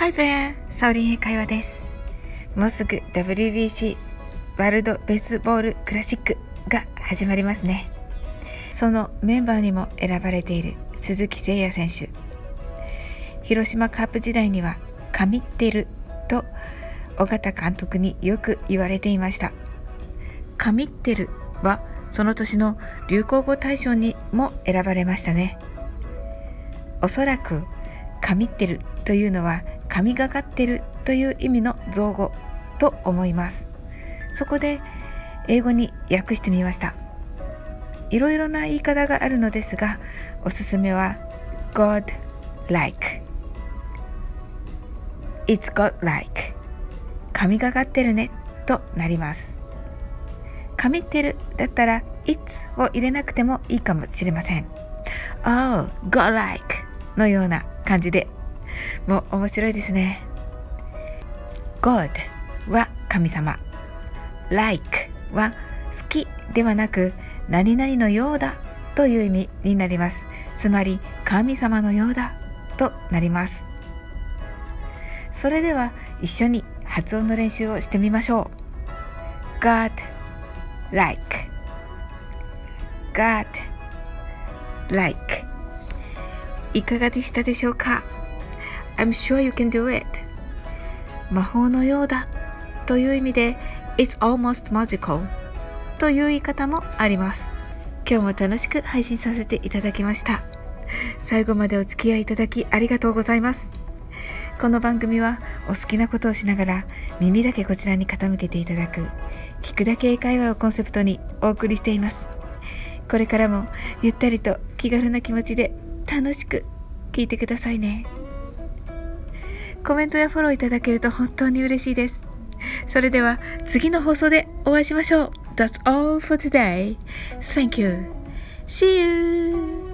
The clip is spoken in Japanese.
Hi there! サオリン英会話です。もうすぐ WBC ワールドベースボールクラシックが始まりますね。そのメンバーにも選ばれている鈴木誠也選手。広島カープ時代には神ってると尾形監督によく言われていました。神ってるはその年の流行語大賞にも選ばれましたね。おそらく神ってるというのは神がかってるという意味の造語と思います。そこで英語に訳してみました。いろいろな言い方があるのですがおすすめは God like It's God like 神がかってるねとなります。神ってるだったら It's を入れなくてもいいかもしれません。Oh, God like のような感じでもう面白いですね。God は神様。Like は好きではなく何々のようだという意味になります。つまり神様のようだとなります。それでは一緒に発音の練習をしてみましょう。God like God like いかがでしたでしょうか？I'm sure you can do it. 魔法のようだという意味で It's almost magical という言い方もあります。今日も楽しく配信させていただきました。最後までお付き合いいただきありがとうございます。この番組はお好きなことをしながら耳だけこちらに傾けていただく聞くだけ英会話をコンセプトにお送りしています。これからもゆったりと気軽な気持ちで楽しく聞いてくださいね。コメントやフォローいただけると本当に嬉しいです。それでは次の放送でお会いしましょう。That's all for today. Thank you. See you!